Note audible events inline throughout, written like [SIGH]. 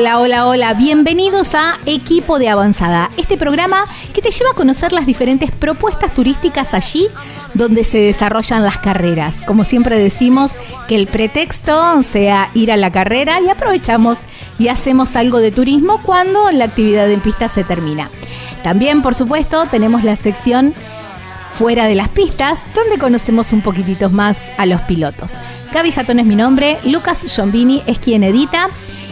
Hola, hola, hola. Bienvenidos a Equipo de Avanzada, este programa que te lleva a conocer las diferentes propuestas turísticas allí donde se desarrollan las carreras. Como siempre decimos, que el pretexto sea ir a la carrera y aprovechamos y hacemos algo de turismo cuando la actividad en pista se termina. También, por supuesto, tenemos la sección Fuera de las pistas, donde conocemos un poquitito más a los pilotos. Gaby Jatón es mi nombre, Lucas Giombini es quien edita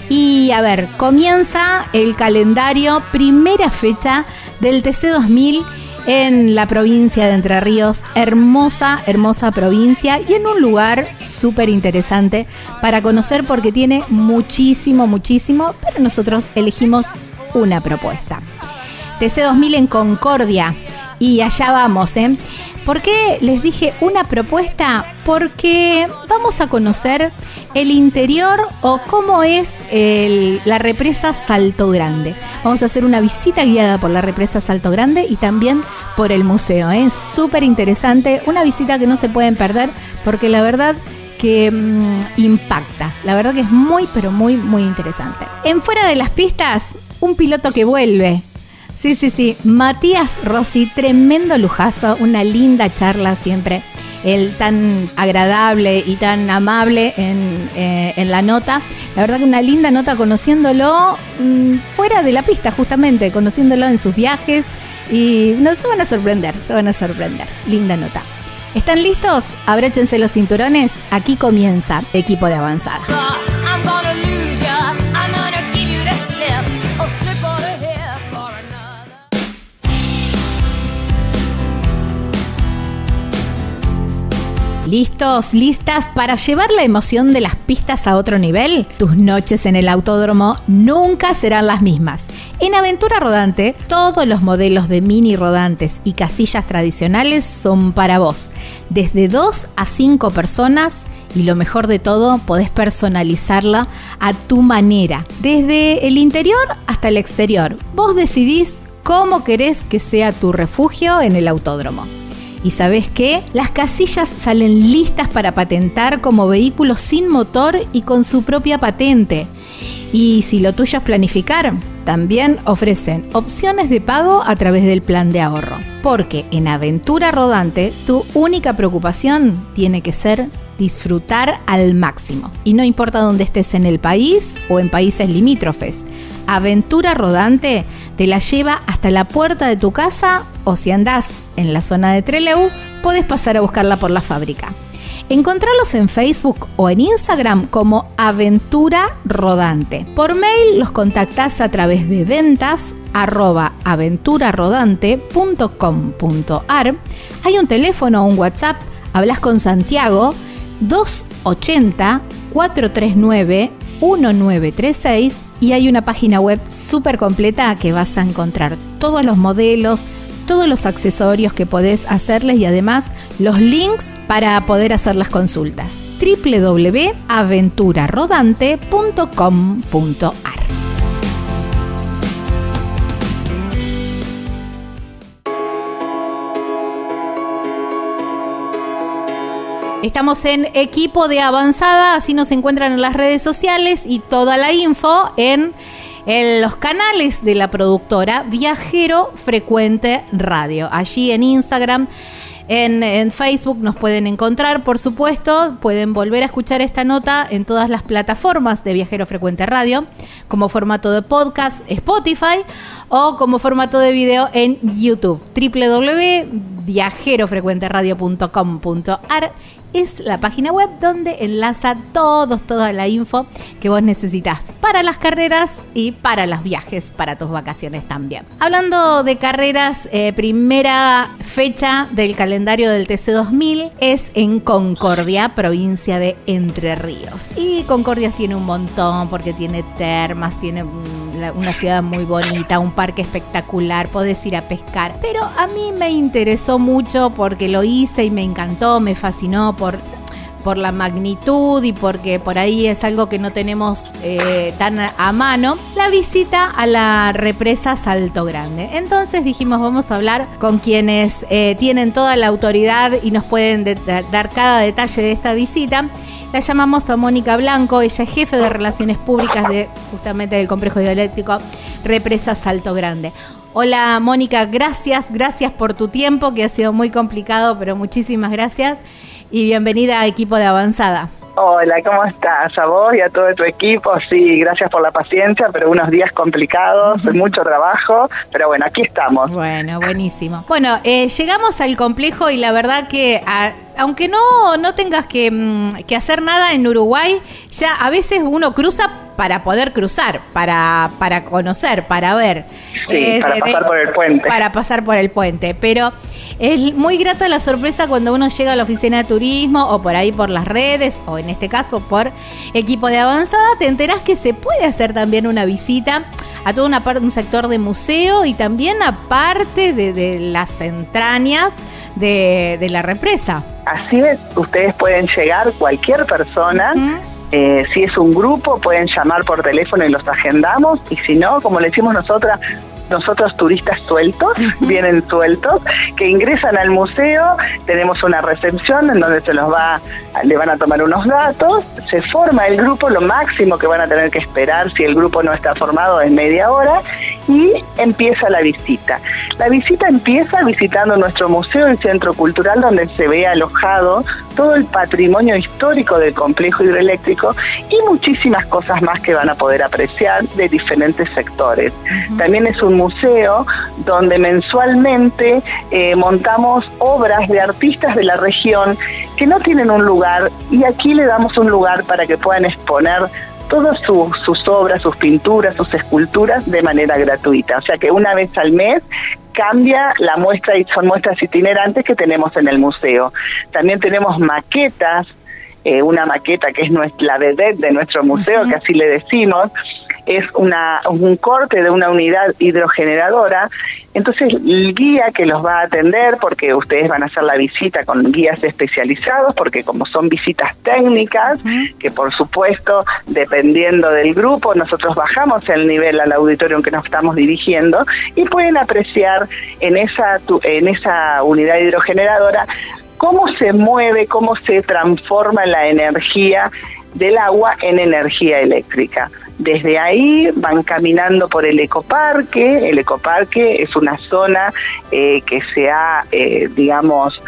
y a ver, comienza el calendario, primera fecha del TC2000 en la provincia de Entre Ríos, hermosa, hermosa provincia y en un lugar súper interesante para conocer porque tiene muchísimo, muchísimo, pero nosotros elegimos una propuesta. TC2000 en Concordia y allá vamos, ¿eh? ¿Por qué les dije una propuesta? Porque vamos a conocer el interior o cómo es la represa Salto Grande. Vamos a hacer una visita guiada por la represa Salto Grande y también por el museo. Es ¿eh? súper interesante, una visita que no se pueden perder porque la verdad que mm, impacta. La verdad que es muy, pero muy, muy interesante. En fuera de las pistas, un piloto que vuelve. Sí, sí, sí. Matías Rossi, tremendo lujazo, una linda charla siempre. Él tan agradable y tan amable en, eh, en la nota. La verdad que una linda nota conociéndolo mm, fuera de la pista, justamente, conociéndolo en sus viajes. Y no, se van a sorprender, se van a sorprender. Linda nota. ¿Están listos? Abróchense los cinturones. Aquí comienza Equipo de Avanzada. ¿Listos? ¿Listas para llevar la emoción de las pistas a otro nivel? Tus noches en el autódromo nunca serán las mismas. En Aventura Rodante, todos los modelos de mini rodantes y casillas tradicionales son para vos. Desde 2 a 5 personas y lo mejor de todo, podés personalizarla a tu manera, desde el interior hasta el exterior. Vos decidís cómo querés que sea tu refugio en el autódromo. ¿Y sabes qué? Las casillas salen listas para patentar como vehículos sin motor y con su propia patente. Y si lo tuyo es planificar, también ofrecen opciones de pago a través del plan de ahorro. Porque en Aventura Rodante tu única preocupación tiene que ser disfrutar al máximo. Y no importa dónde estés en el país o en países limítrofes. Aventura Rodante te la lleva hasta la puerta de tu casa o si andás en la zona de Trelew, puedes pasar a buscarla por la fábrica. Encontralos en Facebook o en Instagram como Aventura Rodante. Por mail los contactás a través de ventas. Hay un teléfono o un WhatsApp, hablas con Santiago 280 439 1936 y hay una página web súper completa que vas a encontrar todos los modelos, todos los accesorios que podés hacerles y además los links para poder hacer las consultas. www.aventurarodante.com.ar Estamos en equipo de avanzada, así nos encuentran en las redes sociales y toda la info en, los canales de la productora Viajero Frecuente Radio. Allí en Instagram. En, en, Facebook nos pueden encontrar, por supuesto. Pueden volver a escuchar esta nota en todas las plataformas de Viajero Frecuente Radio, como formato de podcast, Spotify o como formato de video en YouTube. www.viajerofrecuenteradio.com.ar es la página web donde enlaza todos, toda la info que vos necesitas para las carreras y para los viajes, para tus vacaciones también. Hablando de carreras, eh, primera fecha del calendario del TC2000 es en Concordia, provincia de Entre Ríos. Y Concordia tiene un montón porque tiene termas, tiene una ciudad muy bonita, un parque espectacular, podés ir a pescar. Pero a mí me interesó mucho porque lo hice y me encantó, me fascinó por por la magnitud y porque por ahí es algo que no tenemos eh, tan a mano, la visita a la represa Salto Grande. Entonces dijimos, vamos a hablar con quienes eh, tienen toda la autoridad y nos pueden dar cada detalle de esta visita. La llamamos a Mónica Blanco, ella es jefe de Relaciones Públicas de justamente del Complejo Hidroeléctrico Represa Salto Grande. Hola Mónica, gracias, gracias por tu tiempo, que ha sido muy complicado, pero muchísimas gracias y bienvenida a Equipo de Avanzada. Hola, ¿cómo estás? A vos y a todo tu equipo. Sí, gracias por la paciencia, pero unos días complicados, mucho trabajo, pero bueno, aquí estamos. Bueno, buenísimo. Bueno, eh, llegamos al complejo y la verdad que aunque no, no tengas que, mm, que hacer nada en Uruguay, ya a veces uno cruza para poder cruzar, para, para conocer, para ver. Sí, eh, para pasar por el puente. Para pasar por el puente. Pero es muy grata la sorpresa cuando uno llega a la oficina de turismo o por ahí por las redes o en este caso por equipo de avanzada, te enterás que se puede hacer también una visita a toda una parte, un sector de museo y también a parte de, las entrañas de, la represa. Así es, ustedes pueden llegar, cualquier persona. Eh, si es un grupo, pueden llamar por teléfono y los agendamos. Y si no, como le decimos nosotras, nosotros turistas sueltos, vienen sueltos, que ingresan al museo, tenemos una recepción en donde se los va, le van a tomar unos datos, se forma el grupo, lo máximo que van a tener que esperar si el grupo no está formado es media hora y empieza la visita. La visita empieza visitando nuestro museo y centro cultural donde se ve alojado todo el patrimonio histórico del complejo hidroeléctrico y muchísimas cosas más que van a poder apreciar de diferentes sectores. También es un museo donde mensualmente eh, montamos obras de artistas de la región que no tienen un lugar y aquí le damos un lugar para que puedan exponer todas sus obras, sus pinturas, sus esculturas de manera gratuita. O sea que una vez al mes cambia la muestra y son muestras itinerantes que tenemos en el museo. También tenemos maquetas, eh, una maqueta que es nuestra, la vedette de nuestro museo, que así le decimos, es una, un corte de una unidad hidrogeneradora. Entonces, el guía que los va a atender, porque ustedes van a hacer la visita con guías especializados, porque como son visitas técnicas, que por supuesto, dependiendo del grupo, nosotros bajamos el nivel al auditorio en que nos estamos dirigiendo y pueden apreciar en esa, en esa unidad hidrogeneradora cómo se mueve, cómo se transforma la energía del agua en energía eléctrica. Desde ahí van caminando por el ecoparque. El ecoparque es una zona eh, que se ha, eh, digamos,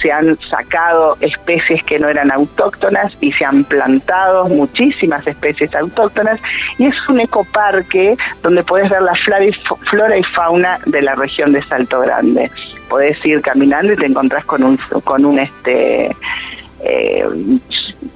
se han sacado especies que no eran autóctonas y se han plantado muchísimas especies autóctonas. Y es un ecoparque donde puedes ver la flora y fauna de la región de Salto Grande. Podés ir caminando y te encontrás con un, con un este eh,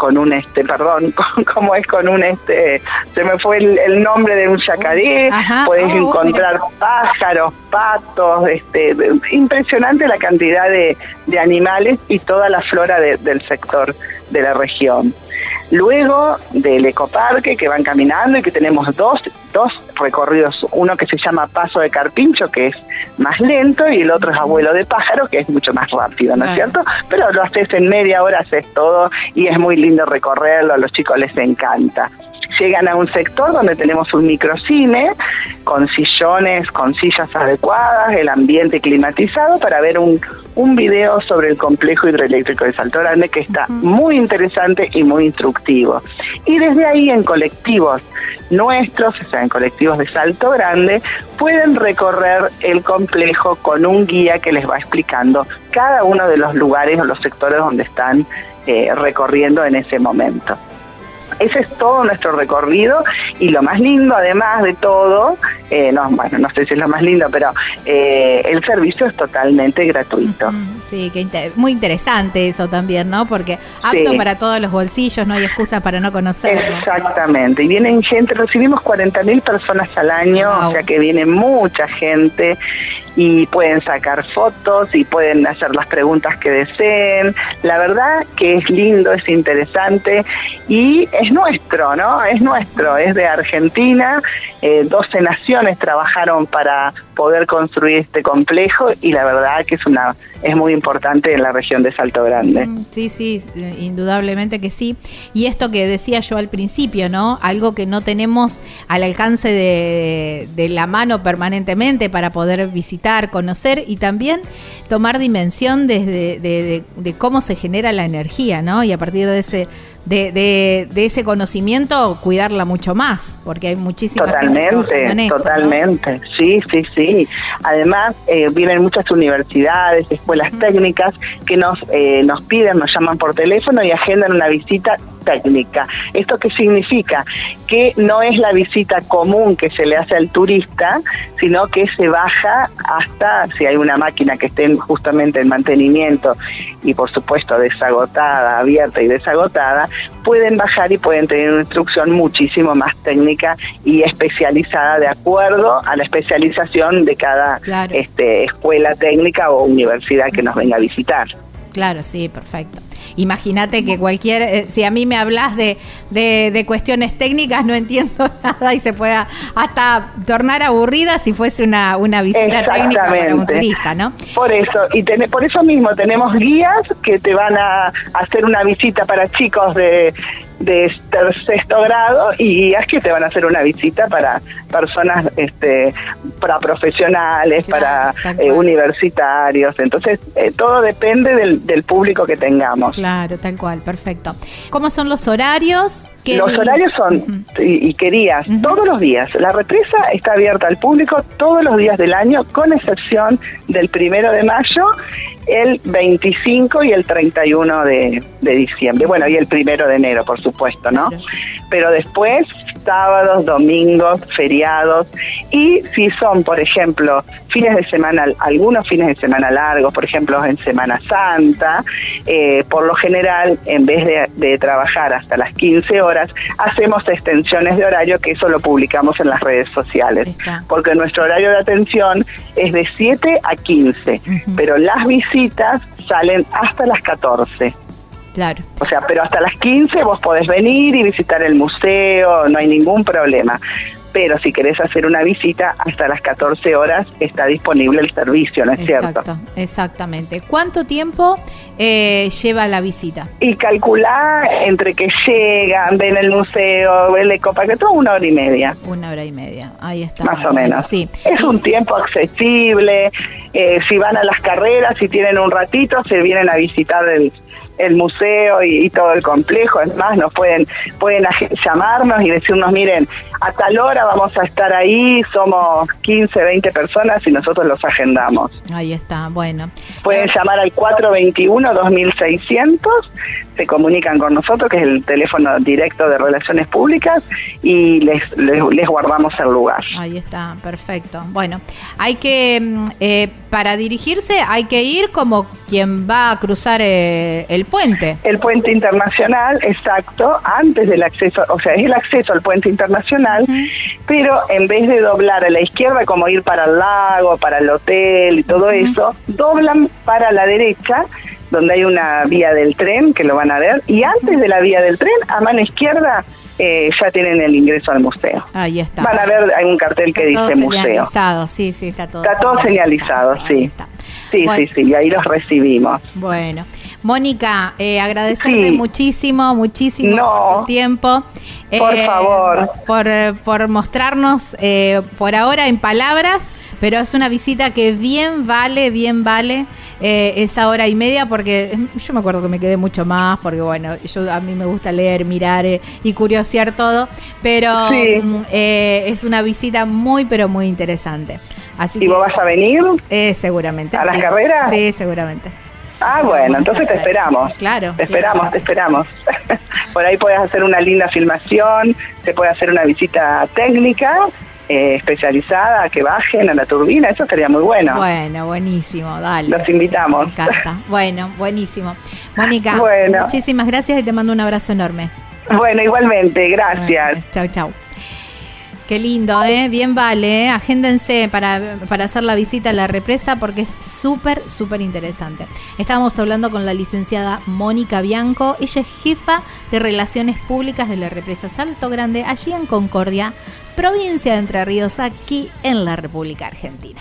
con un este perdón [LAUGHS] como es con un este se me fue el, nombre de un yacaré puedes oh, encontrar pájaros patos este impresionante la cantidad de, de animales y toda la flora del sector de la región Luego del ecoparque que van caminando y que tenemos dos, dos recorridos, uno que se llama Paso de Carpincho, que es más lento, y el otro es Abuelo de Pájaro, que es mucho más rápido, ¿no es cierto? Pero lo haces en media hora, haces todo y es muy lindo recorrerlo, a los chicos les encanta llegan a un sector donde tenemos un microcine con sillones, con sillas adecuadas, el ambiente climatizado para ver un, un video sobre el complejo hidroeléctrico de Salto Grande que está muy interesante y muy instructivo. Y desde ahí en colectivos nuestros, o sea, en colectivos de Salto Grande, pueden recorrer el complejo con un guía que les va explicando cada uno de los lugares o los sectores donde están eh, recorriendo en ese momento. Ese es todo nuestro recorrido y lo más lindo, además de todo, eh, no, bueno, no sé si es lo más lindo, pero eh, el servicio es totalmente gratuito. Sí, que muy interesante eso también, ¿no? Porque apto para todos los bolsillos, no hay excusa para no conocerlo. Exactamente, y vienen gente, recibimos 40.000 personas al año, o sea que viene mucha gente y pueden sacar fotos y pueden hacer las preguntas que deseen. La verdad que es lindo, es interesante y es nuestro, ¿no? Es nuestro, es de Argentina. Eh, 12 naciones trabajaron para poder construir este complejo y la verdad que es una es muy importante en la región de Salto Grande. Mm, sí, sí, indudablemente que sí. Y esto que decía yo al principio, ¿no? Algo que no tenemos al alcance de, la mano permanentemente para poder visitar, conocer y también tomar dimensión desde de, de, cómo se genera la energía, ¿no? Y a partir de ese de, de, de, ese conocimiento, cuidarla mucho más, porque hay muchísimas Totalmente, totalmente, sí, sí, sí. Además, eh, vienen muchas universidades, escuelas técnicas que nos, eh, nos piden, nos llaman por teléfono y agendan una visita técnica. ¿Esto qué significa? Que no es la visita común que se le hace al turista, sino que se baja hasta, si hay una máquina que esté justamente en mantenimiento y por supuesto desagotada, abierta y desagotada, pueden bajar y pueden tener una instrucción muchísimo más técnica y especializada de acuerdo a la especialización de cada este, escuela técnica o universidad que nos venga a visitar. Claro, sí, perfecto. Imagínate que cualquier, eh, si a mí me hablas de, de, cuestiones técnicas, no entiendo [LAUGHS] nada y se pueda hasta tornar aburrida si fuese una, una visita técnica para un turista, ¿no? Por eso, y por eso mismo tenemos guías que te van a hacer una visita para chicos de de sexto grado y guías que te van a hacer una visita para personas, este, para profesionales, para eh, universitarios. Entonces, eh, todo depende del, del, público que tengamos. Claro, tal cual, perfecto. ¿Cómo son los horarios? Los horarios son, y, querías, todos los días. La represa está abierta al público todos los días del año, con excepción del primero de mayo, el 25 y el 31 de, de diciembre. Bueno, y el primero de enero, por supuesto, ¿no? Pero después sábados, domingos, feriados. Y si son, por ejemplo, fines de semana, algunos fines de semana largos, por ejemplo, en Semana Santa, eh, por lo general, en vez de, trabajar hasta las 15 horas, hacemos extensiones de horario que eso lo publicamos en las redes sociales, porque nuestro horario de atención es de 7 a 15, pero las visitas salen hasta las 14. Claro. O sea, pero hasta las 15 vos podés venir y visitar el museo, no hay ningún problema. Pero si querés hacer una visita, hasta las 14 horas está disponible el servicio, ¿no es cierto? Exactamente. ¿Cuánto tiempo eh, lleva la visita? Y calcular entre que llegan, ven el museo, ven el que todo una hora y media. Una hora y media, ahí está. Más o menos. Sí. Es un tiempo accesible. Eh, si van a las carreras, si tienen un ratito, se vienen a visitar el el museo y, todo el complejo. Es más, nos pueden, pueden llamarnos y decirnos, miren, a tal hora vamos a estar ahí, somos 15, 20 personas y nosotros los agendamos. Ahí está, bueno. Pueden llamar al 421-2600, se comunican con nosotros, que es el teléfono directo de Relaciones Públicas, y les, les, guardamos el lugar. Ahí está, perfecto. Bueno, hay que, mm, eh, para dirigirse, hay que ir como quien va a cruzar eh, el puente. El puente internacional, exacto, antes del acceso, o sea, es el acceso al puente internacional, pero en vez de doblar a la izquierda como ir para el lago, para el hotel y todo eso, doblan para la derecha donde hay una vía del tren, que lo van a ver, y antes de la vía del tren, a mano izquierda, eh, ya tienen el ingreso al museo. Ahí está. Van a ver, hay un cartel que dice museo. Señalizado, sí, sí, está todo. Está todo señalizado, sí. Sí, sí, sí, y ahí los recibimos. Bueno. Mónica, eh, agradecerte muchísimo, muchísimo tu tiempo. por eh, favor. Por, por mostrarnos eh, por ahora en palabras, pero es una visita que bien vale, bien vale esa hora y media, porque yo me acuerdo que me quedé mucho más, porque bueno, yo a mí me gusta leer, mirar y curiosear todo, pero mm, es una visita muy, pero muy interesante. Así ¿Y vos vas a venir? seguramente. ¿A las carreras? Sí, seguramente. Ah, bueno, entonces te esperamos. Claro. Te esperamos, te esperamos. [LAUGHS] Por ahí puedes hacer una linda filmación, se puede hacer una visita técnica eh, especializada, que bajen a la turbina, eso sería muy bueno. Bueno, buenísimo, dale. Los invitamos. Me encanta. [LAUGHS] Bueno, buenísimo. Mónica, bueno. muchísimas gracias y te mando un abrazo enorme. Bueno, igualmente, gracias. chau, chau. Qué lindo, ¿eh? Bien vale, ¿eh? Agéndense para, para hacer la visita a la represa porque es súper, súper interesante. Estábamos hablando con la licenciada Mónica Bianco. Ella es jefa de Relaciones Públicas de la represa Salto Grande, allí en Concordia, provincia de Entre Ríos, aquí en la República Argentina.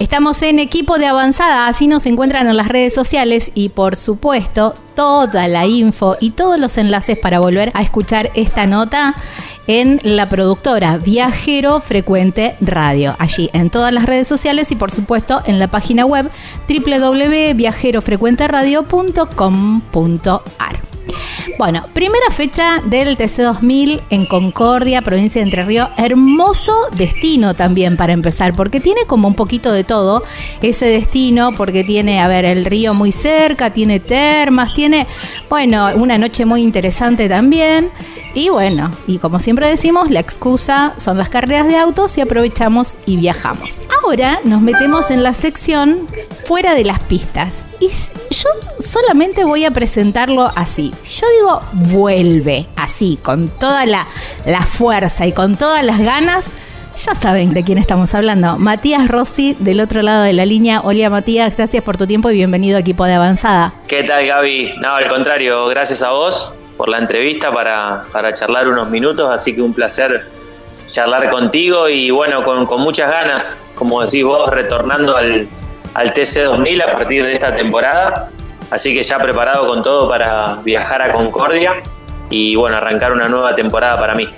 Estamos en equipo de avanzada, así nos encuentran en las redes sociales y por supuesto toda la info y todos los enlaces para volver a escuchar esta nota en la productora Viajero Frecuente Radio, allí en todas las redes sociales y por supuesto en la página web www.viajerofrecuenteradio.com.ar. Bueno, primera fecha del TC2000 en Concordia, provincia de Entre Ríos. Hermoso destino también para empezar, porque tiene como un poquito de todo ese destino, porque tiene, a ver, el río muy cerca, tiene termas, tiene, bueno, una noche muy interesante también. Y bueno, y como siempre decimos, la excusa son las carreras de autos y aprovechamos y viajamos. Ahora nos metemos en la sección fuera de las pistas. Y yo solamente voy a presentarlo así. Yo digo, vuelve así, con toda la, la fuerza y con todas las ganas. Ya saben de quién estamos hablando. Matías Rossi, del otro lado de la línea. Hola Matías, gracias por tu tiempo y bienvenido a Equipo de Avanzada. ¿Qué tal Gaby? No, al contrario, gracias a vos por la entrevista para, para charlar unos minutos, así que un placer charlar contigo y bueno, con, con muchas ganas, como decís vos, retornando al, al TC2000 a partir de esta temporada, así que ya preparado con todo para viajar a Concordia y bueno, arrancar una nueva temporada para mí.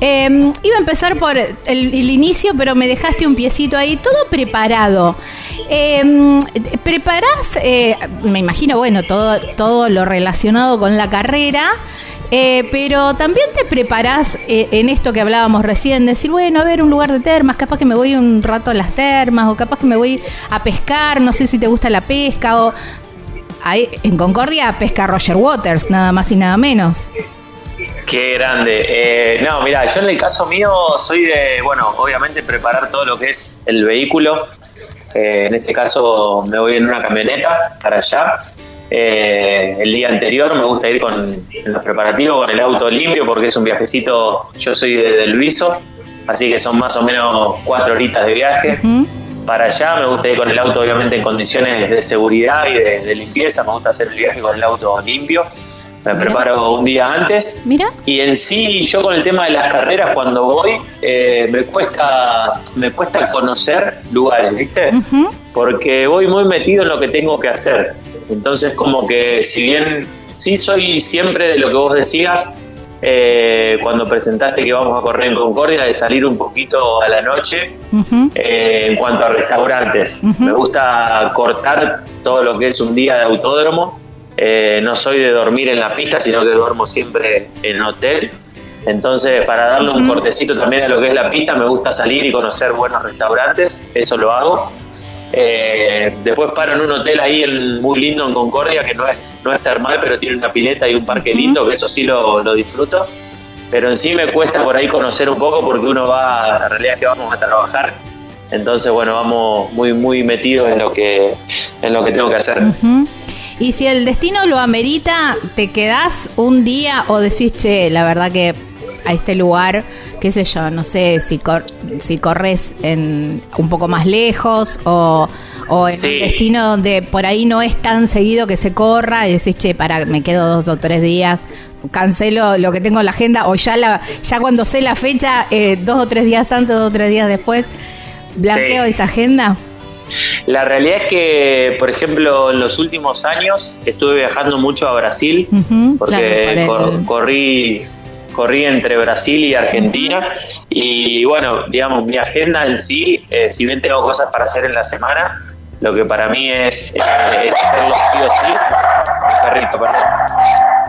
Em, iba a empezar por el, inicio, pero me dejaste un piecito ahí, todo preparado. Eh, ¿Preparás, eh, me imagino, bueno, todo, todo lo relacionado con la carrera? Eh, pero también te preparás eh, en esto que hablábamos recién, decir, bueno, a ver, un lugar de termas, capaz que me voy un rato a las termas, o capaz que me voy a pescar, no sé si te gusta la pesca, o ahí, en Concordia pesca Roger Waters, nada más y nada menos. Qué grande. Eh, no, mira, yo en el caso mío soy de, bueno, obviamente preparar todo lo que es el vehículo. en este caso me voy en una camioneta para allá. Eh, el día anterior me gusta ir con los preparativos, con el auto limpio, porque es un viajecito. Yo soy de, Luiso, así que son más o menos cuatro horitas de viaje. Para allá me gusta ir con el auto, obviamente, en condiciones de seguridad y de, limpieza. Me gusta hacer el viaje con el auto limpio me preparo un día antes. Mira. Y en sí, yo con el tema de las carreras, cuando voy, eh, me cuesta me cuesta conocer lugares, ¿viste? Porque voy muy metido en lo que tengo que hacer. Entonces, como que si bien sí soy siempre de lo que vos decías, eh, cuando presentaste que vamos a correr en Concordia, de salir un poquito a la noche eh, en cuanto a restaurantes. Me gusta cortar todo lo que es un día de autódromo. Eh, no soy de dormir en la pista, sino que duermo siempre en hotel. Entonces, para darle un cortecito también a lo que es la pista, me gusta salir y conocer buenos restaurantes. Eso lo hago. Eh, después paro en un hotel ahí en, muy lindo en Concordia, que no es, no es termal, pero tiene una pileta y un parque lindo, que eso sí lo, lo, disfruto. Pero en sí me cuesta por ahí conocer un poco porque uno va, la realidad es que vamos a trabajar. Entonces, bueno, vamos muy, muy metidos en lo que, en lo que tengo que hacer. Y si el destino lo amerita, ¿te quedás un día o decís, che, la verdad que a este lugar, qué sé yo, no sé si, si corres en un poco más lejos o, o en un destino donde por ahí no es tan seguido que se corra y decís, che, para, me quedo dos o tres días, cancelo lo que tengo en la agenda o ya, la, ya cuando sé la fecha, eh, dos o tres días antes, dos o tres días después, blanqueo esa agenda. La realidad es que, por ejemplo, en los últimos años estuve viajando mucho a Brasil, porque corrí corrí entre Brasil y Argentina y bueno, digamos, mi agenda en sí, eh, si bien tengo cosas para hacer en la semana, lo que para mí es, eh, hacerlo sí o sí, perrito, perdón.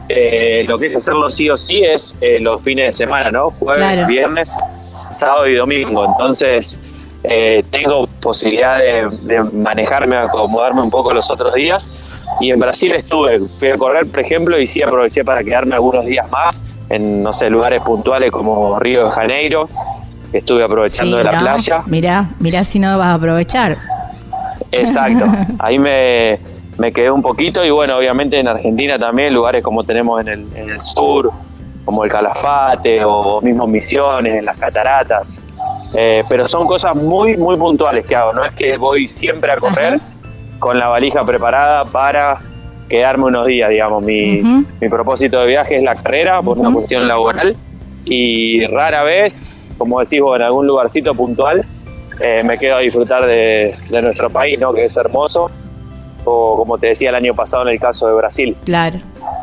Eh, lo que es hacerlo sí o sí es los fines de semana, ¿no? Jueves, viernes, sábado y domingo. Entonces, tengo posibilidad de, de, manejarme, acomodarme un poco los otros días. Y en Brasil estuve, fui a correr, por ejemplo, y sí aproveché para quedarme algunos días más en, no sé, lugares puntuales como Río de Janeiro, que estuve aprovechando de la playa. Mirá, mirá si no vas a aprovechar. Exacto, [LAUGHS] ahí me, me quedé un poquito y bueno, obviamente en Argentina también, lugares como tenemos en el, en el sur, como el Calafate o mismo Misiones, en las cataratas. Eh, pero son cosas muy, muy puntuales que hago, no es que voy siempre a correr con la valija preparada para quedarme unos días, digamos. Mi, mi propósito de viaje es la carrera por una cuestión laboral y rara vez, como decís vos, en algún lugarcito puntual, eh, me quedo a disfrutar de, de nuestro país, ¿no? que es hermoso o como te decía el año pasado en el caso de Brasil. Claro.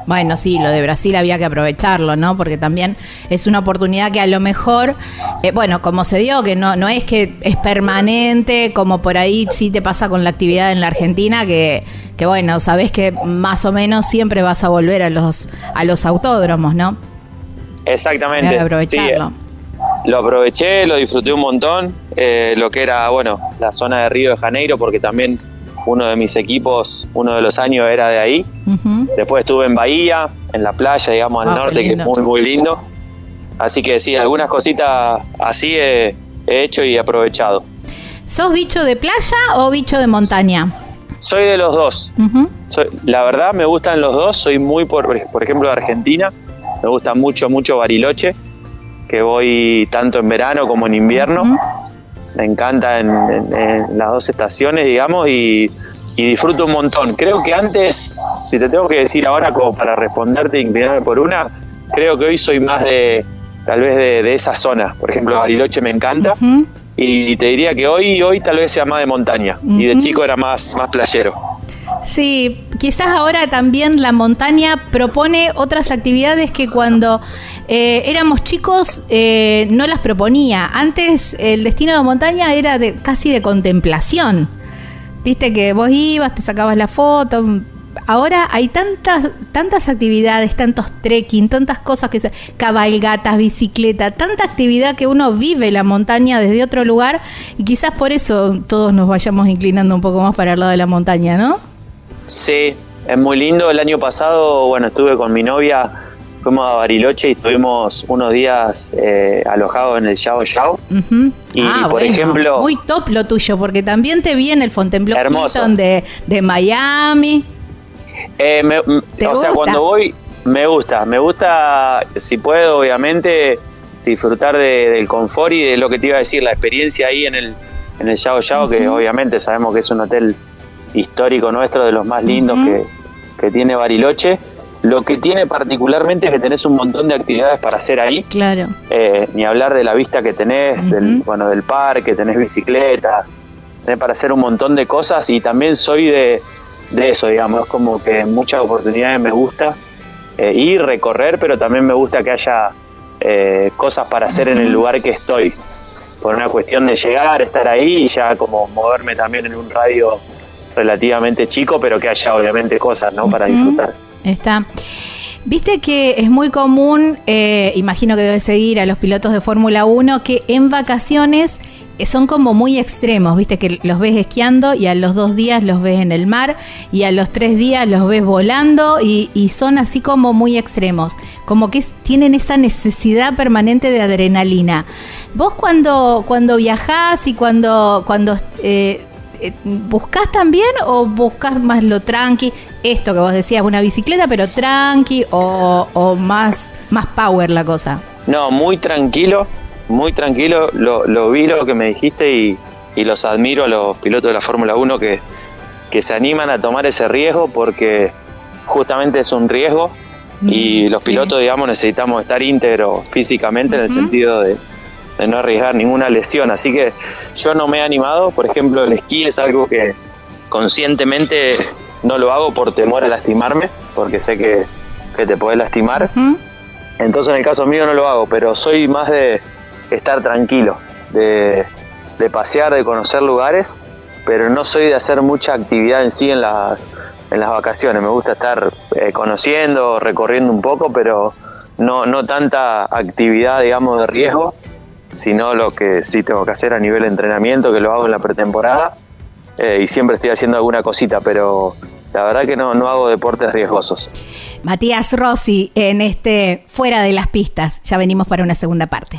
Bueno, sí, lo de Brasil había que aprovecharlo, ¿no? Porque también es una oportunidad que a lo mejor, eh, bueno, como se dio, que no, no es que es permanente, como por ahí sí te pasa con la actividad en la Argentina, que, que bueno, sabes que más o menos siempre vas a volver a los, a los autódromos, ¿no? Exactamente. Hay que aprovecharlo. lo aproveché, lo disfruté un montón, eh, lo que era, bueno, la zona de Río de Janeiro, porque también uno de mis equipos, uno de los años era de ahí. Después estuve en Bahía, en la playa, digamos, al Ah, norte, que es muy, muy lindo. Así que sí, algunas cositas así he, he hecho y aprovechado. ¿Sos bicho de playa o bicho de montaña? Soy de los dos. Soy- la verdad me gustan los dos. Soy muy, por, por ejemplo, de Argentina. Me gusta mucho, mucho Bariloche, que voy tanto en verano como en invierno. Me encanta en, en- en las dos estaciones, digamos, y, y disfruto un montón. Creo que antes, si te tengo que decir ahora como para responderte e inclinarme por una, creo que hoy soy más de, tal vez de, de esa zona. Por ejemplo, Bariloche me encanta. Y te diría que hoy, hoy tal vez sea más de montaña. Y de chico era más, más playero. Sí, quizás ahora también la montaña propone otras actividades que cuando eh, éramos chicos eh, no las proponía. Antes el destino de montaña era casi de contemplación. Viste que vos ibas, te sacabas la foto. Ahora hay tantas, tantas actividades, tantos trekking, tantas cosas que se, cabalgatas, bicicleta, tanta actividad que uno vive la montaña desde otro lugar y quizás por eso todos nos vayamos inclinando un poco más para el lado de la montaña, ¿no? Sí, es muy lindo. El año pasado, bueno, estuve con mi novia, fuimos a Bariloche y estuvimos unos días eh, alojados en el Yao Yao. Y, Ah, por bueno, ejemplo- Muy top lo tuyo, porque también te vi en el Fontainebleau Hermoso. De, de Miami. Eh, me- m- ¿Te o sea, cuando voy, me gusta. Me gusta, si puedo, obviamente, disfrutar de- del confort y de lo que te iba a decir, la experiencia ahí en el, en el Yao Yao, que obviamente sabemos que es un hotel histórico nuestro, de los más lindos que, que tiene Bariloche. Lo que tiene particularmente es que tenés un montón de actividades para hacer ahí. Claro. Eh, ni hablar de la vista que tenés, del, bueno, del parque, tenés bicicleta, tenés para hacer un montón de cosas y también soy de, de eso, digamos, es como que muchas oportunidades me gusta eh, ir, recorrer, pero también me gusta que haya eh, cosas para hacer en el lugar que estoy, por una cuestión de llegar, estar ahí y ya como moverme también en un radio relativamente chico, pero que haya obviamente cosas, ¿no? Para disfrutar. Está. Viste que es muy común, eh, imagino que debes seguir a los pilotos de Fórmula 1, que en vacaciones eh, son como muy extremos, viste que los ves esquiando y a los dos días los ves en el mar y a los tres días los ves volando y, son así como muy extremos, como que tienen esa necesidad permanente de adrenalina. Vos cuando, cuando viajás y cuando, cuando eh, eh, ¿Buscás también o buscas más lo tranqui? Esto que vos decías, una bicicleta, pero tranqui o, o más, más power la cosa. No, muy tranquilo, muy tranquilo. Lo, lo vi lo que me dijiste y, y los admiro a los pilotos de la Fórmula 1 que, que se animan a tomar ese riesgo porque justamente es un riesgo y Mm, los sí. pilotos, digamos, necesitamos estar íntegros físicamente en el sentido de, de no arriesgar ninguna lesión. Así que yo no me he animado. Por ejemplo, el esquí es algo que conscientemente no lo hago por temor a lastimarme, porque sé que, que te podés lastimar. ¿Mm? Entonces en el caso mío no lo hago, pero soy más de estar tranquilo, de, de pasear, de conocer lugares, pero no soy de hacer mucha actividad en sí en las, en las vacaciones. Me gusta estar eh, conociendo, recorriendo un poco, pero no, no tanta actividad, digamos, de riesgo, sino lo que sí tengo que hacer a nivel entrenamiento, que lo hago en la pretemporada, eh, y siempre estoy haciendo alguna cosita, pero La verdad que no, no hago deportes riesgosos. Matías Rossi en este Fuera de las Pistas. Ya venimos para una segunda parte.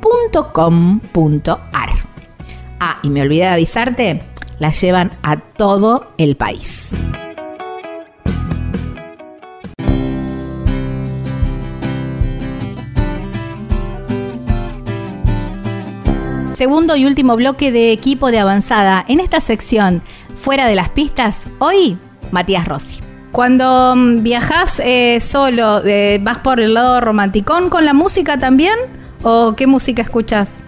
.com.ar. Ah, y me olvidé de avisarte, la llevan a todo el país. Segundo y último bloque de equipo de avanzada. En esta sección, fuera de las pistas, hoy Matías Rossi. Cuando mm, viajas eh, solo, eh, ¿vas por el lado romanticón con la música también? ¿O qué música escuchas?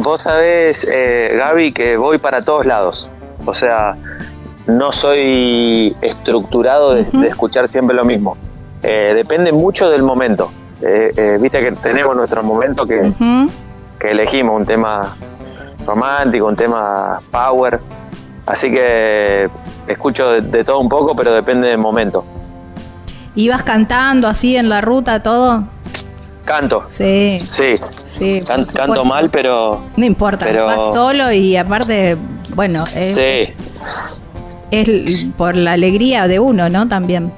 Vos sabés, eh, Gaby, que voy para todos lados. O sea, no soy estructurado de, escuchar siempre lo mismo. Eh, depende mucho del momento. Eh, viste que tenemos nuestro momento que, que elegimos, un tema romántico, un tema power. Así que escucho de, todo un poco, pero depende del momento. ¿Ibas cantando así en la ruta todo? Canto. Sí. Sí. sí canto mal, pero. No importa, pero... vas solo y aparte, bueno. Es, sí. Es por la alegría de uno, ¿no? También.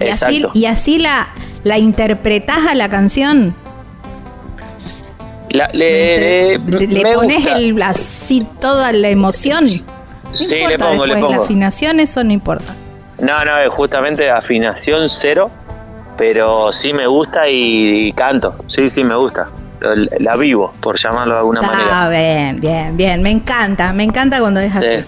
Y así, y así la, la interpretás a la canción. le, le, pones el, así toda la emoción. sí, le pongo, le pongo. La afinación, eso no importa. No, no, justamente afinación cero pero sí me gusta y, canto, sí, sí me gusta. La vivo, por llamarlo de alguna manera. Ah, bien, bien, bien. Me encanta, me encanta cuando es así.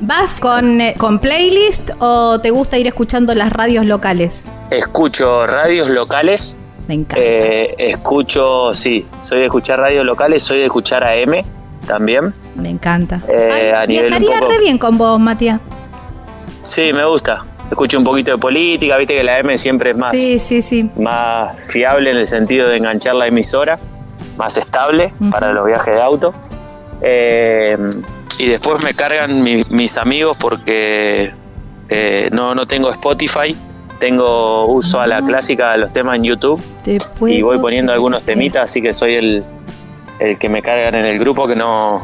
¿Vas con, eh, con playlist o te gusta ir escuchando las radios locales? Escucho radios locales. Me encanta. Eh, escucho, sí, soy de escuchar radios locales, soy de escuchar AM también. Me encanta. Eh, a nivel re bien con vos, Matías. Sí, me gusta escucho un poquito de política, viste que la M siempre es más, más fiable en el sentido de enganchar la emisora, más estable para los viajes de auto. Eh, y después me cargan mis amigos porque eh, no, no tengo Spotify, tengo uso a la clásica de los temas en YouTube y voy poniendo algunos temitas, así que soy el, el que me cargan en el grupo que no,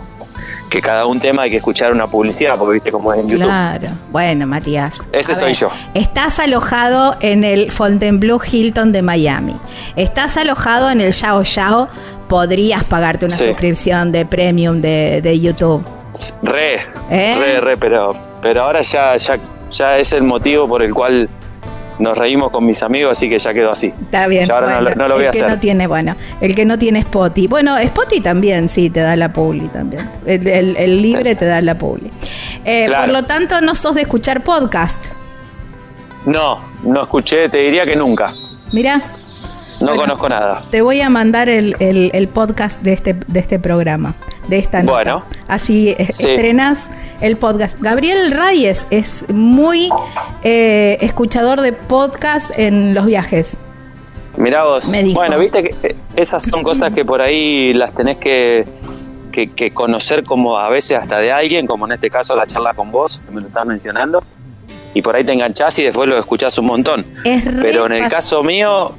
que cada un tema hay que escuchar una publicidad, porque viste cómo es en YouTube. Claro. Bueno, Matías. Ese soy yo. Estás alojado en el Fontainebleau Hilton de Miami. Estás alojado en el Yao Yao. Podrías pagarte una suscripción de premium de, YouTube. Re, ¿Eh? re, re, pero, pero ahora ya, ya, ya es el motivo por el cual nos reímos con mis amigos, así que ya quedó así. Está bien. ahora no, lo voy a hacer. No tiene, bueno, el que no tiene Spotify. Bueno, Spotify también, sí, te da la publi también. El, libre te da la publi. Eh, por lo tanto, no sos de escuchar podcast. No, no escuché, te diría que nunca. Mira. No conozco nada. Te voy a mandar el, el, podcast de este, de este programa, de esta nota. Bueno. Así eh, estrenas el podcast. Gabriel Reyes es muy eh, escuchador de podcast en los viajes. Mirá vos. Bueno, viste que eh, esas son cosas que por ahí las tenés que, que, conocer como a veces hasta de alguien, como en este caso la charla con vos, que me lo estás mencionando, y por ahí te enganchás y después lo escuchás un montón. Pero en el caso mío,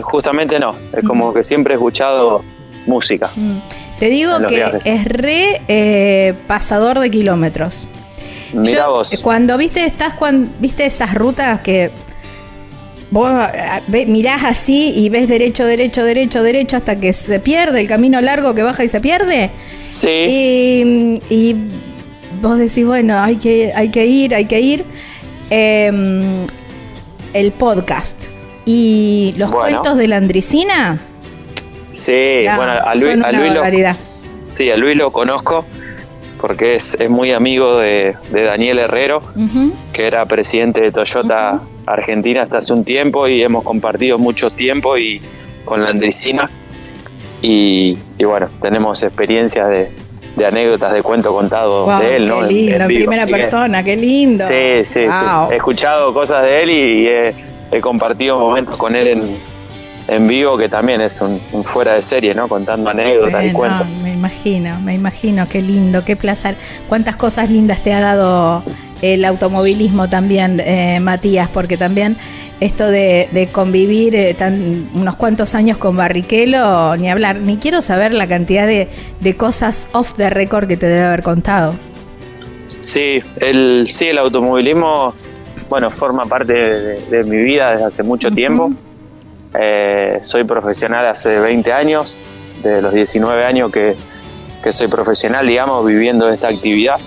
justamente no, es como que siempre he escuchado música. Te digo que es re eh, pasador de kilómetros. Mira vos. Cuando viste, estás cuando viste esas rutas que vos eh, mirás así y ves derecho, derecho, derecho, derecho hasta que se pierde el camino largo que baja y se pierde. Sí. Y, vos decís, bueno, hay que, hay que ir, hay que ir. Em, el podcast y los cuentos de la Andricina. Sí, bueno, a Luis, a Luis lo, sí, a Luis lo conozco porque es, es muy amigo de, Daniel Herrero, que era presidente de Toyota Argentina hasta hace un tiempo y hemos compartido mucho tiempo y con la Andricina y, bueno, tenemos experiencias de, anécdotas de cuento contado de él, ¿no? Qué lindo, en, primera persona, qué lindo. Sí, sí, He escuchado cosas de él y, he, compartido momentos con él en, en vivo que también es un, fuera de serie, ¿no? Contando anécdotas y cuentos. me imagino, me imagino, qué lindo, qué placer. Cuántas cosas lindas te ha dado el automovilismo también, eh, Matías, porque también esto de, convivir eh, tan, unos cuantos años con Barrichello, ni hablar, ni quiero saber la cantidad de, cosas off the record que te debe haber contado. Sí, el, sí, el automovilismo, bueno, forma parte de, mi vida desde hace mucho tiempo. Eh, soy profesional hace 20 años, de los 19 años que, soy profesional, digamos, viviendo esta actividad.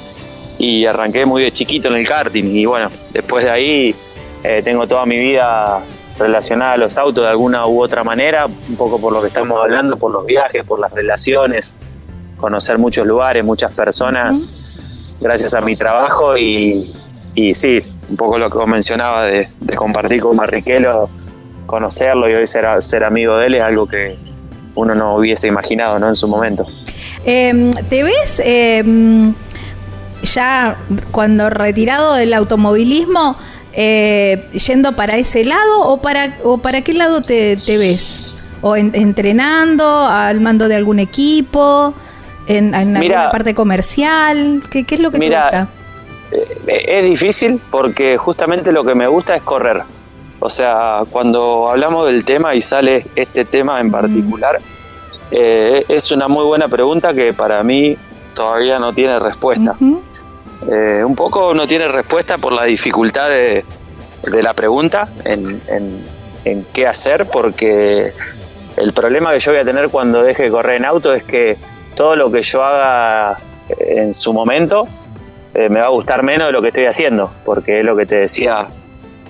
Y arranqué muy de chiquito en el karting. Y bueno, después de ahí eh, tengo toda mi vida relacionada a los autos de alguna u otra manera, un poco por lo que estamos hablando, por los viajes, por las relaciones, conocer muchos lugares, muchas personas, gracias a mi trabajo y, y sí, un poco lo que mencionaba de, de compartir con Marriquelo conocerlo y hoy ser, ser amigo de él es algo que uno no hubiese imaginado ¿no? en su momento. Em, ¿Te ves em, ya cuando retirado del automovilismo eh, yendo para ese lado o para, o para qué lado te, ves? ¿O entrenando, al mando de algún equipo, en, en alguna parte comercial? ¿Qué, es lo que te gusta? Eh, es difícil porque justamente lo que me gusta es correr. O sea, cuando hablamos del tema y sale este tema en particular, eh, es una muy buena pregunta que para mí todavía no tiene respuesta. Eh, un poco no tiene respuesta por la dificultad de, la pregunta en, en, qué hacer, porque el problema que yo voy a tener cuando deje de correr en auto es que todo lo que yo haga en su momento eh, me va a gustar menos de lo que estoy haciendo, porque es lo que te decía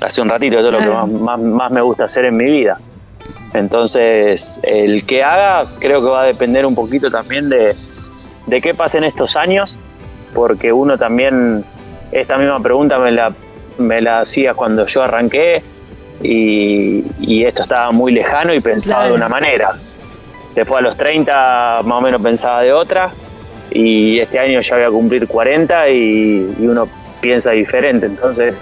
hace un ratito, es lo que más, me gusta hacer en mi vida. Entonces, el que haga creo que va a depender un poquito también de, de qué pasen estos años, porque uno también, esta misma pregunta me la, me la hacía cuando yo arranqué y, esto estaba muy lejano y pensaba de una manera. Después a los 30 más o menos pensaba de otra y este año ya voy a cumplir 40 y, y uno piensa diferente. Entonces,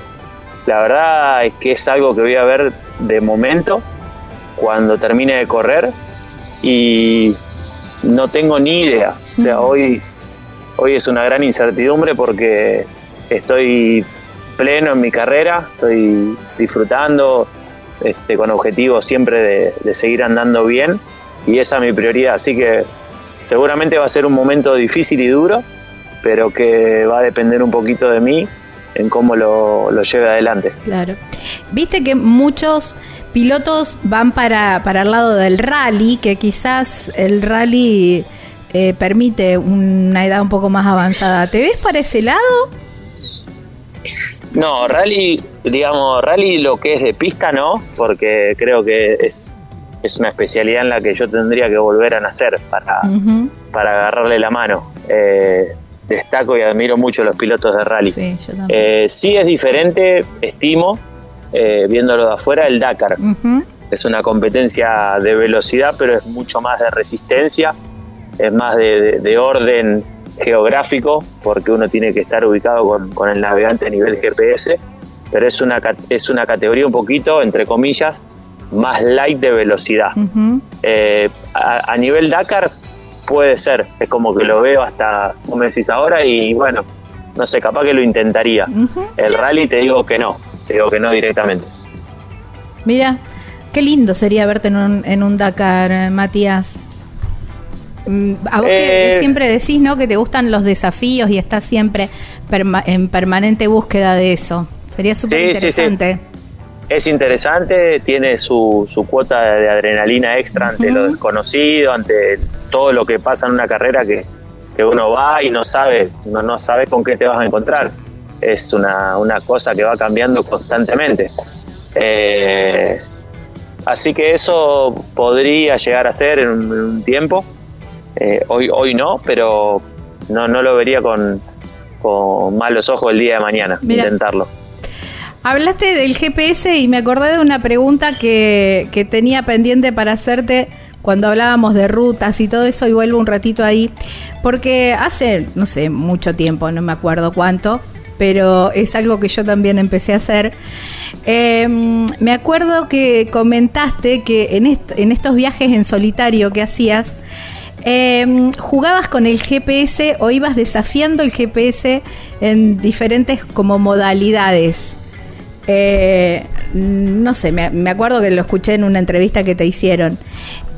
la verdad es que es algo que voy a ver de momento cuando termine de correr y no tengo ni idea. O sea, hoy, hoy es una gran incertidumbre porque estoy pleno en mi carrera, estoy disfrutando este, con objetivo siempre de, de seguir andando bien y esa es mi prioridad. Así que seguramente va a ser un momento difícil y duro, pero que va a depender un poquito de mí en cómo lo, lo lleve adelante. Claro. Viste que muchos pilotos van para, para el lado del rally, que quizás el rally eh, permite una edad un poco más avanzada. ¿Te ves para ese lado? No, rally, digamos, rally lo que es de pista no, porque creo que es, es una especialidad en la que yo tendría que volver a nacer para, para agarrarle la mano. Eh, destaco y admiro mucho los pilotos de rally. Sí, eh, sí es diferente, estimo, eh, viéndolo de afuera, el Dakar. es una competencia de velocidad, pero es mucho más de resistencia, es más de, orden geográfico, porque uno tiene que estar ubicado con, el navegante a nivel GPS, pero es una, es una categoría un poquito, entre comillas, más light de velocidad. Eh, a, nivel Dakar puede ser, es como que lo veo hasta, como me decís ahora, y bueno, no sé, capaz que lo intentaría. El rally te digo que no, te digo que no directamente. Mira, qué lindo sería verte en un, en un Dakar, eh, Matías. Mm, a vos que eh, siempre decís, ¿no? Que te gustan los desafíos y estás siempre en permanente búsqueda de eso. Sería súper interesante. Es interesante, tiene su, su cuota de adrenalina extra ante lo desconocido, ante todo lo que pasa en una carrera que, uno va y no sabe, no, no sabe con qué te vas a encontrar. Es una, una cosa que va cambiando constantemente. Eh, así que eso podría llegar a ser en un, tiempo. Eh, hoy, hoy no, pero no, no lo vería con, con malos ojos el día de mañana, intentarlo. Hablaste del GPS y me acordé de una pregunta que, que tenía pendiente para hacerte cuando hablábamos de rutas y todo eso, y vuelvo un ratito ahí, porque hace, no sé, mucho tiempo, no me acuerdo cuánto, pero es algo que yo también empecé a hacer. Em, me acuerdo que comentaste que en, en, estos viajes en solitario que hacías, em, jugabas con el GPS o ibas desafiando el GPS en diferentes como modalidades. Eh, no sé, me, acuerdo que lo escuché en una entrevista que te hicieron.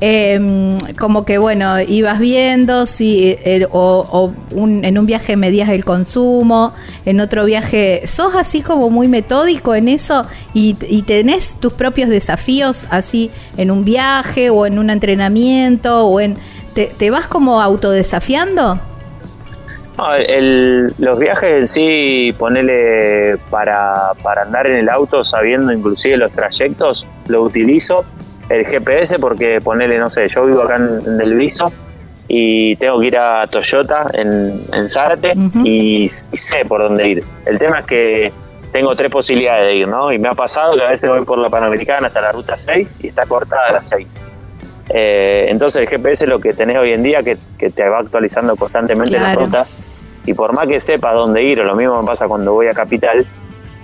Em, como que, bueno, ibas viendo si eh, o, en un viaje medías el consumo, en otro viaje, ¿sos así como muy metódico en eso y, tenés tus propios desafíos así en un viaje o en un entrenamiento o en... ¿Te, te vas como autodesafiando? Los viajes en sí, ponele para, para andar en el auto sabiendo inclusive los trayectos, lo utilizo el GPS porque ponele, no sé, yo vivo acá en, el Viso y tengo que ir a Toyota en, en Zárate y, sé por dónde ir. El tema es que tengo tres posibilidades de ir, ¿no? Y me ha pasado que a veces voy por la Panamericana hasta la ruta 6 y está cortada a las 6. Eh, entonces el GPS es lo que tenés hoy en día, que, te va actualizando constantemente las rutas. Y por más que sepa dónde ir, o lo mismo me pasa cuando voy a Capital,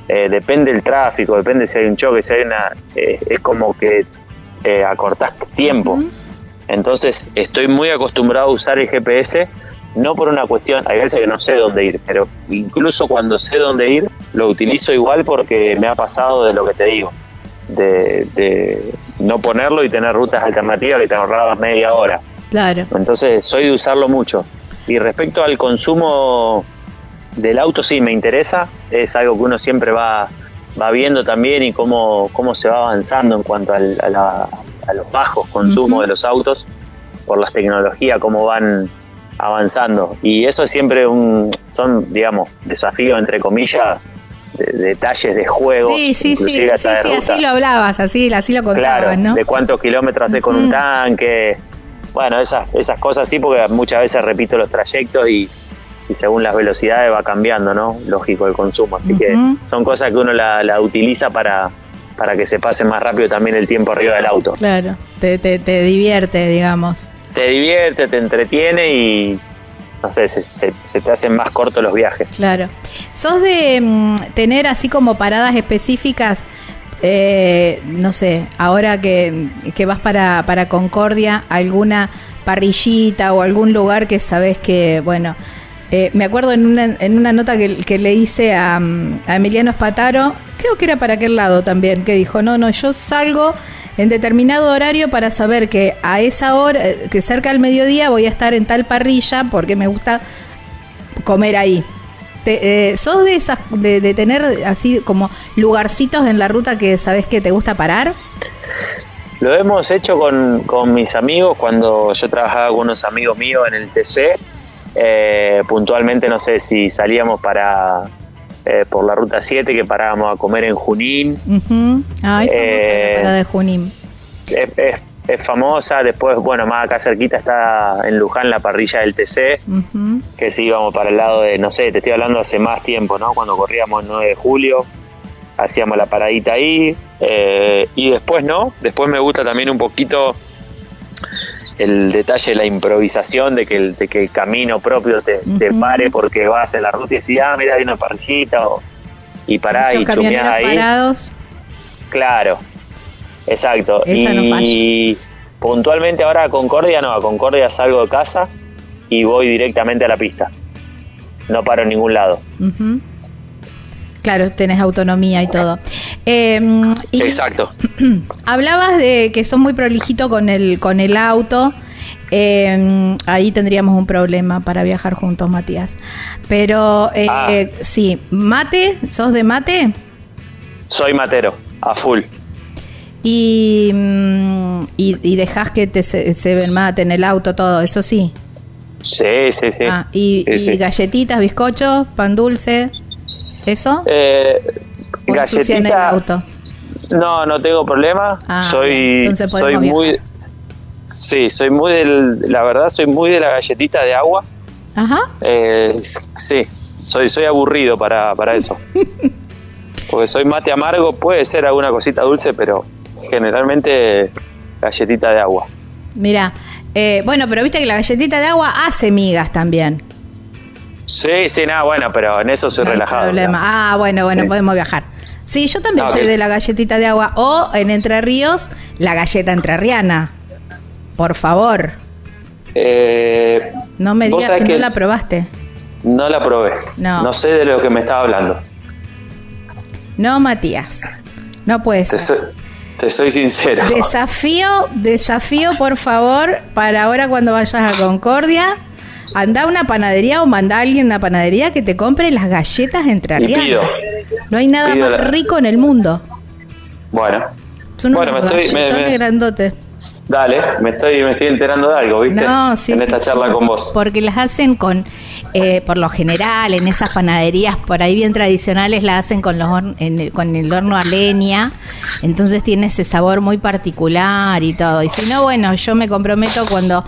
eh, depende del tráfico, depende si hay un choque, si hay una... Eh, es como que acortás tiempo. Entonces estoy muy acostumbrado a usar el GPS, no por una cuestión, hay veces que no sé dónde ir, pero incluso cuando sé dónde ir, lo utilizo igual porque me ha pasado de lo que te digo de, no ponerlo y tener rutas alternativas que te ahorrabas media hora. Claro. Entonces soy de usarlo mucho. Y respecto al consumo del auto, sí, me interesa. Es algo que uno siempre va, va viendo también y cómo, cómo se va avanzando en cuanto a, los bajos consumos de los autos por las tecnologías, cómo van avanzando. Y eso es siempre un, son, digamos, desafíos entre comillas detalles de juego. Sí, sí, sí, sí, así lo hablabas, así, así lo contabas, claro, ¿no? De cuántos kilómetros hace con un tanque. Bueno, esas, esas cosas sí, porque muchas veces repito los trayectos y, según las velocidades va cambiando, ¿no? Lógico el consumo. Así que son cosas que uno la, la utiliza para, para que se pase más rápido también el tiempo arriba del auto. Claro, te, te, te divierte, digamos. Te divierte, te entretiene y no sé, se, te hacen más cortos los viajes. Claro. ¿Sos de mm, tener así como paradas específicas? Eh, no sé, ahora que, vas para, para Concordia, alguna parrillita o algún lugar que sabes que, bueno, eh, me acuerdo en una, en una nota que, le hice a, mm, a Emiliano Spataro, creo que era para aquel lado también, que dijo, no, no, yo salgo en determinado horario para saber que a esa hora, eh, que cerca del mediodía voy a estar en tal parrilla porque me gusta comer ahí. Te, eh, ¿Sos de esas, de, tener así como lugarcitos en la ruta que sabes que te gusta parar? Lo hemos hecho con, con mis amigos cuando yo trabajaba con unos amigos míos en el TC. Eh, puntualmente, no sé si salíamos para eh, por la ruta 7 que parábamos a comer en Junín. la eh, de Junín. Es, famosa, después, bueno, más acá cerquita está en Luján la parrilla del TC, que si íbamos para el lado de, no sé, te estoy hablando hace más tiempo, ¿no? Cuando corríamos el 9 de julio. hacíamos la paradita ahí. eh, y después no, después me gusta también un poquito el detalle de la improvisación, de que el, de que el camino propio te, te Ujú. pare porque vas en la ruta y decís, ah, mira, hay una parrillita, o- y pará y chumeás ahí. parados. Claro, exacto. Esa no y puntualmente ahora a Concordia no, a Concordia salgo de casa y voy directamente a la pista. No paro en ningún lado. Claro, tenés autonomía y todo. Eh, y Exacto. [CLEARS THROAT] hablabas de que sos muy prolijito con el, con el auto. Eh, ahí tendríamos un problema para viajar juntos, Matías. Pero eh, Ah. eh, sí, mate, sos de mate Soy matero, a full. y, mm, y, y dejás que te se, se ven mate en el auto, todo, eso sí. Sí, sí, sí. Ah, y, Sí, y sí. galletitas, bizcochos, pan dulce, ¿eso? Eh, ¿O ensucian el galletita. auto? No, no tengo problema. Ah, soy soy muy viajar. Sí, soy muy del la verdad soy muy de la galletita de agua. Ajá. Eh, sí, soy soy aburrido para, para eso. [LAUGHS] Porque soy mate amargo, puede ser alguna cosita dulce, pero generalmente galletita de agua. Mira, eh, bueno, pero viste que la galletita de agua hace migas también. Sí, sí, nada, bueno, pero en eso soy No relajado. problema. Ah, bueno, bueno, Sí. podemos viajar. Sí, yo también soy de la galletita de agua. O en Entre Ríos, la galleta entrerriana. Por favor, Eh, no me digas que, no la probaste. no la probé. No. sé de lo que me estaba hablando. No, Matías. No puede Te te soy sincero. Desafío, desafío, por favor, para ahora cuando vayas a Concordia, anda a una panadería o manda a alguien a una panadería que te compre las galletas entrerrianas. No hay nada más la- rico en el mundo. Bueno, Son Bueno, unos me estoy- me- me- grandotes. dale, me estoy, me estoy enterando de algo, ¿viste? No, sí, en sí, esta sí. charla con vos. Porque las hacen con, eh, por lo general, en esas panaderías por ahí bien tradicionales, la hacen con, los en el, con el horno a leña. Entonces tiene ese sabor muy particular y todo. Y si no, bueno, yo me comprometo cuando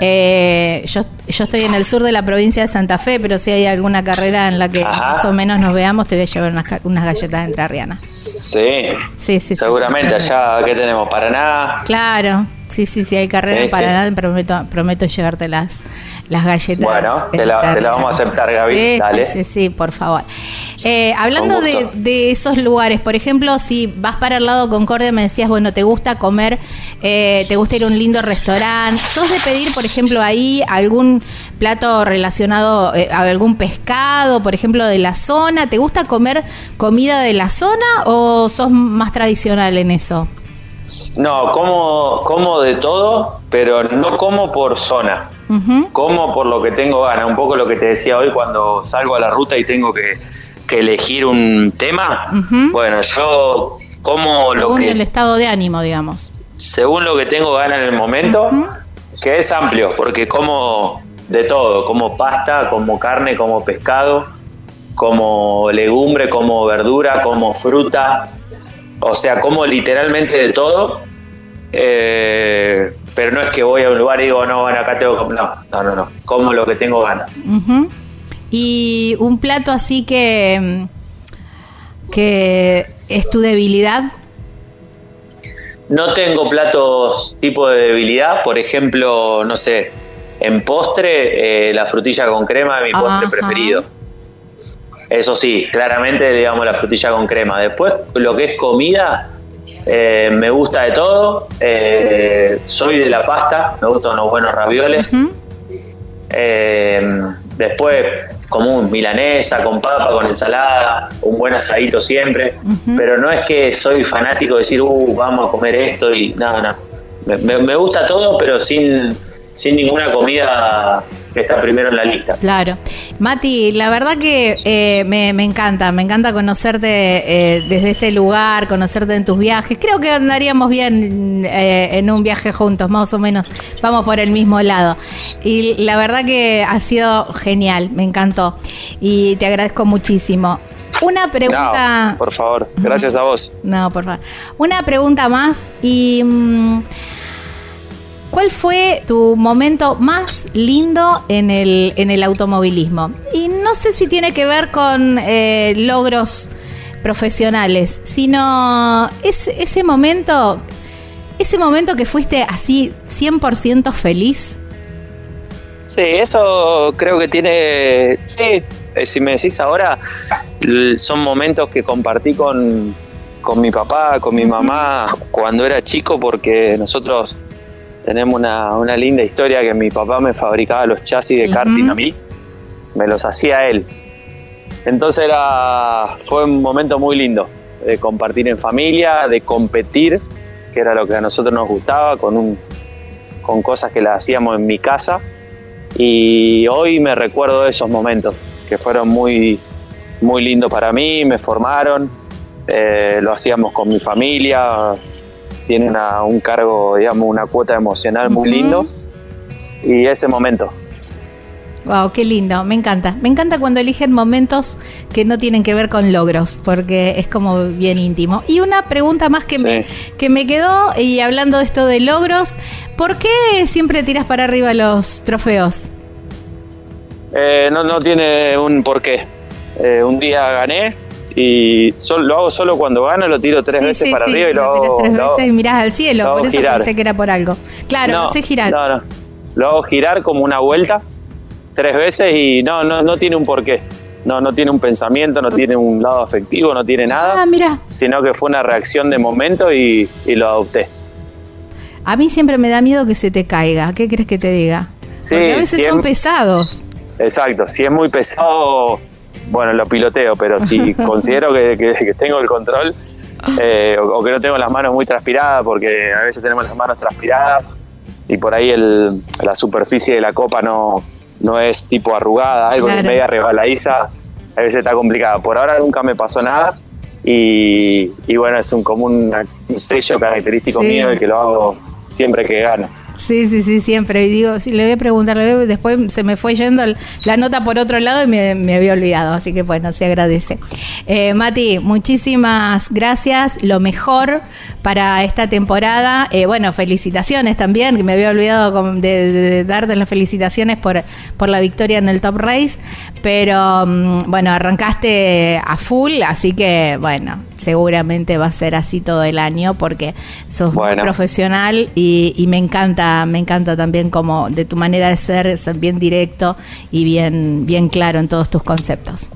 eh, yo, yo estoy en el sur de la provincia de Santa Fe, pero si hay alguna carrera en la que Ajá. más o menos nos veamos, te voy a llevar unas, unas galletas entrerrianas. Sí, Sí, sí, sí. seguramente allá, ¿qué tenemos? Paraná. Claro, sí, sí, sí, hay carrera Sí, para sí. nada, prometo, prometo llevarte las, galletas. Bueno, te la- te la vamos a aceptar, Gaby, Sí, dale. Sí, sí, sí, por favor. Eh, hablando de, de esos lugares, por ejemplo, si vas para el lado Concordia, me decías, bueno, te gusta comer, eh, te gusta ir a un lindo restaurante, ¿sos de pedir, por ejemplo, ahí algún plato relacionado eh, a algún pescado, por ejemplo, de la zona? ¿Te gusta comer comida de la zona o sos más tradicional en eso? No, como, como de todo, pero no como por zona. Como por lo que tengo ganas. Un poco lo que te decía hoy cuando salgo a la ruta y tengo que, que elegir un tema. Bueno, yo como lo Según que el estado de ánimo, digamos. según lo que tengo ganas en el momento, que es amplio, porque como de todo, como pasta, como carne, como pescado, como legumbre, como verdura, como fruta, o sea, como literalmente de todo, eh, pero no es que voy a un lugar y digo, no, bueno, acá tengo que... No, no, no, no, como lo que tengo ganas. Ujú. Y un plato así que, que es tu debilidad. No tengo platos tipo de debilidad, por ejemplo, no sé, en postre, eh, la frutilla con crema es mi postre preferido. Eso sí, claramente, digamos, la frutilla con crema. Después, lo que es comida, eh, me gusta de todo. Eh, soy de la pasta, me gustan unos buenos ravioles. Eh, después, común, milanesa, con papa, con ensalada, un buen asadito siempre. Pero no es que soy fanático de decir, uh, vamos a comer esto y nada, no. Me, me- me gusta todo, pero sin, sin ninguna comida que está primero en la lista. Claro. Mati, la verdad que eh, me, me encanta, me encanta conocerte eh, desde este lugar, conocerte en tus viajes. Creo que andaríamos bien eh, en un viaje juntos, más o menos. Vamos por el mismo lado. Y la verdad que ha sido genial, me encantó. Y te agradezco muchísimo. Una pregunta... No, por favor, gracias a vos. No, por favor. Una pregunta más y mm, ¿cuál fue tu momento más lindo en el, en el automovilismo? Y no sé si tiene que ver con eh, logros profesionales, sino es, ese momento, ese momento que fuiste así 100% feliz. Sí, eso creo que tiene, sí, eh, si me decís ahora, son momentos que compartí con, con mi papá, con mi mamá cuando era chico, porque nosotros tenemos una, una linda historia que mi papá me fabricaba los chasis de karting a mí, me los hacía él. Entonces era, fue un momento muy lindo de compartir en familia, de competir, que era lo que a nosotros nos gustaba, con, un, con cosas que las hacíamos en mi casa. Y hoy me recuerdo esos momentos que fueron muy, muy lindos para mí, me formaron, eh, lo hacíamos con mi familia, tiene un cargo, digamos, una cuota emocional muy lindo y ese momento. Wow, qué lindo, me encanta. Me encanta cuando eligen momentos que no tienen que ver con logros, porque es como bien íntimo. Y una pregunta más que, me, que me quedó, y hablando de esto de logros, ¿por qué siempre tiras para arriba los trofeos? Eh, no, no tiene un porqué. Eh, un día gané y solo, lo hago solo cuando gano, lo tiro tres veces para arriba y lo, hago. tres veces y mirás al cielo, por eso pensé que era por algo. Claro, no, sé girar. No, no. Lo hago girar como una vuelta tres veces y no, no, no tiene un porqué. No, no tiene un pensamiento, no tiene un lado afectivo, no tiene nada. Ah, mira. Sino que fue una reacción de momento y, y lo adopté. A mí siempre me da miedo que se te caiga. ¿Qué crees que te diga? Sí, Porque a veces son pesados. Exacto, si es muy pesado, bueno, lo piloteo, pero si [LAUGHS] considero que, tengo el control eh, o, que no tengo las manos muy transpiradas, porque a veces tenemos las manos transpiradas y por ahí el, la superficie de la copa no, no es tipo arrugada, algo de media rebaladiza, a veces está complicada. Por ahora nunca me pasó nada y, bueno, es un como un sello característico mío y que lo hago siempre que gano. Sí, sí, sí, siempre. Y digo, si le voy a preguntar, después se me fue yendo la nota por otro lado y me, había olvidado. Así que bueno, se agradece. Eh, Mati, muchísimas gracias. Lo mejor para esta temporada. Eh, bueno, felicitaciones también, que me había olvidado de, darte las felicitaciones por, por la victoria en el Top Race. Pero mm, bueno, arrancaste a full, así que bueno, seguramente va a ser así todo el año porque sos muy profesional y, y me encanta me encanta también como de tu manera de ser, ser bien directo y bien, bien claro en todos tus conceptos.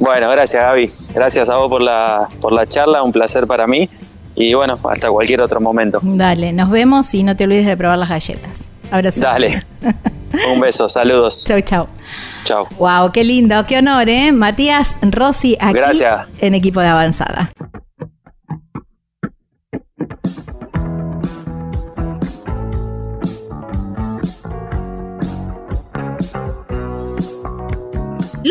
Bueno, gracias Gaby. Gracias a vos por la, por la charla, un placer para mí. Y bueno, hasta cualquier otro momento. Dale, nos vemos y no te olvides de probar las galletas. Abrazo. Dale. [LAUGHS] Un beso, saludos. Chau, chau. Chau. Wow, qué lindo, qué honor, ¿eh? Matías Rossi aquí Gracias. en equipo de avanzada.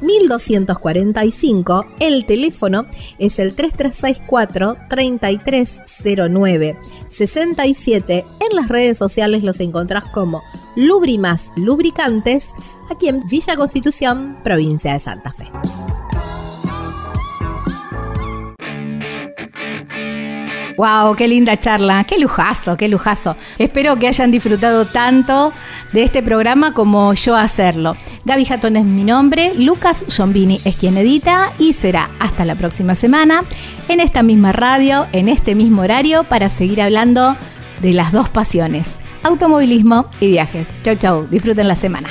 1245. El teléfono es el 3364 3309 67. En las redes sociales los encontrás como Lubrimas Lubricantes, aquí en Villa Constitución, provincia de Santa Fe. Wow, qué linda charla, qué lujazo, qué lujazo. Espero que hayan disfrutado tanto de este programa como yo hacerlo. Gaby Jatón es mi nombre, Lucas Giombini es quien edita y será hasta la próxima semana en esta misma radio, en este mismo horario para seguir hablando de las dos pasiones, automovilismo y viajes. Chau, chau, disfruten la semana.